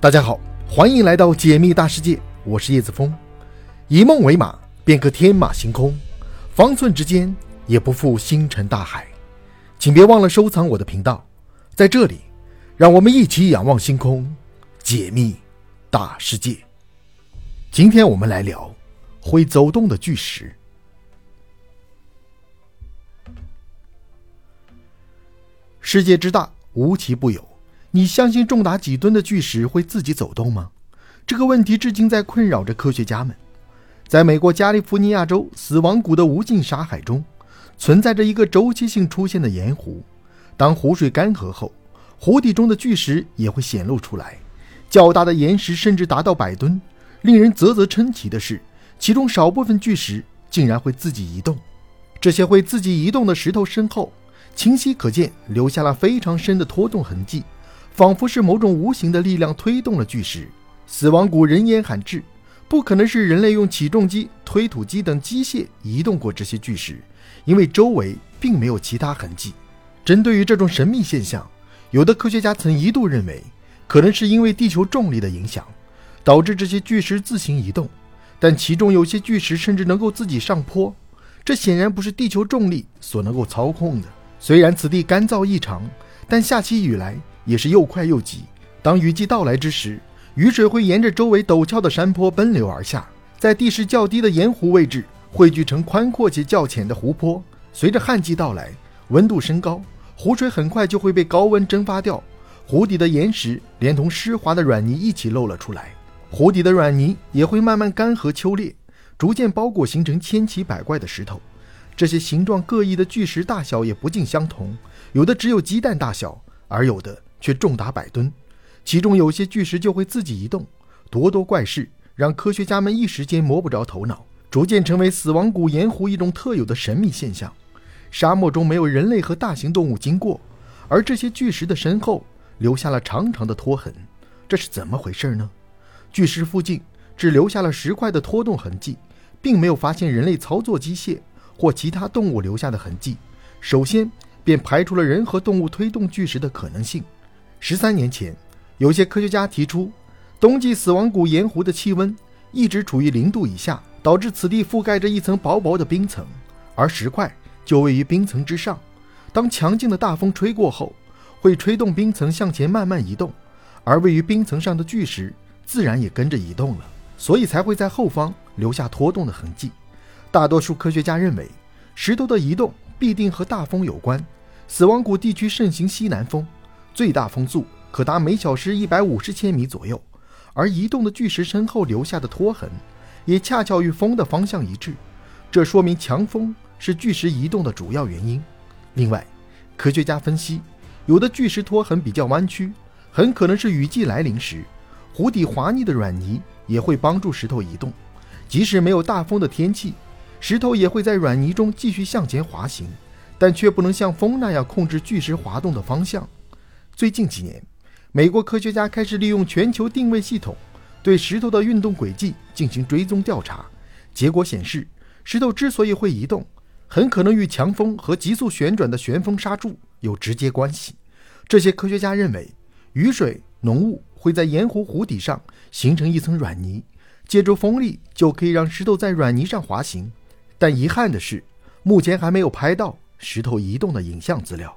大家好，欢迎来到解密大世界，我是叶子峰。以梦为马，便可天马行空；方寸之间，也不负星辰大海。请别忘了收藏我的频道，在这里，让我们一起仰望星空，解密大世界。今天我们来聊会走动的巨石。世界之大，无奇不有。你相信重达几吨的巨石会自己走动吗？这个问题至今在困扰着科学家们。在美国加利福尼亚州死亡谷的无尽沙海中，存在着一个周期性出现的盐湖。当湖水干涸后，湖底中的巨石也会显露出来。较大的岩石甚至达到百吨。令人啧啧称奇的是，其中少部分巨石竟然会自己移动。这些会自己移动的石头身后，清晰可见留下了非常深的拖动痕迹。仿佛是某种无形的力量推动了巨石。死亡谷人烟罕至，不可能是人类用起重机、推土机等机械移动过这些巨石，因为周围并没有其他痕迹。针对于这种神秘现象，有的科学家曾一度认为，可能是因为地球重力的影响，导致这些巨石自行移动。但其中有些巨石甚至能够自己上坡，这显然不是地球重力所能够操控的。虽然此地干燥异常，但下起雨来。也是又快又急。当雨季到来之时，雨水会沿着周围陡峭的山坡奔流而下，在地势较低的盐湖位置汇聚成宽阔且较浅的湖泊。随着旱季到来，温度升高，湖水很快就会被高温蒸发掉，湖底的岩石连同湿滑的软泥一起露了出来。湖底的软泥也会慢慢干涸秋裂，逐渐包裹，形成千奇百怪的石头。这些形状各异的巨石大小也不尽相同，有的只有鸡蛋大小，而有的。却重达百吨，其中有些巨石就会自己移动，咄咄怪事，让科学家们一时间摸不着头脑，逐渐成为死亡谷盐湖一种特有的神秘现象。沙漠中没有人类和大型动物经过，而这些巨石的身后留下了长长的拖痕，这是怎么回事呢？巨石附近只留下了石块的拖动痕迹，并没有发现人类操作机械或其他动物留下的痕迹，首先便排除了人和动物推动巨石的可能性。十三年前，有些科学家提出，冬季死亡谷盐湖的气温一直处于零度以下，导致此地覆盖着一层薄薄的冰层，而石块就位于冰层之上。当强劲的大风吹过后，会吹动冰层向前慢慢移动，而位于冰层上的巨石自然也跟着移动了，所以才会在后方留下拖动的痕迹。大多数科学家认为，石头的移动必定和大风有关。死亡谷地区盛行西南风。最大风速可达每小时一百五十千米左右，而移动的巨石身后留下的拖痕，也恰巧与风的方向一致，这说明强风是巨石移动的主要原因。另外，科学家分析，有的巨石拖痕比较弯曲，很可能是雨季来临时，湖底滑腻的软泥也会帮助石头移动。即使没有大风的天气，石头也会在软泥中继续向前滑行，但却不能像风那样控制巨石滑动的方向。最近几年，美国科学家开始利用全球定位系统对石头的运动轨迹进行追踪调查。结果显示，石头之所以会移动，很可能与强风和急速旋转的旋风刹柱有直接关系。这些科学家认为，雨水浓雾会在盐湖湖底上形成一层软泥，借助风力就可以让石头在软泥上滑行。但遗憾的是，目前还没有拍到石头移动的影像资料。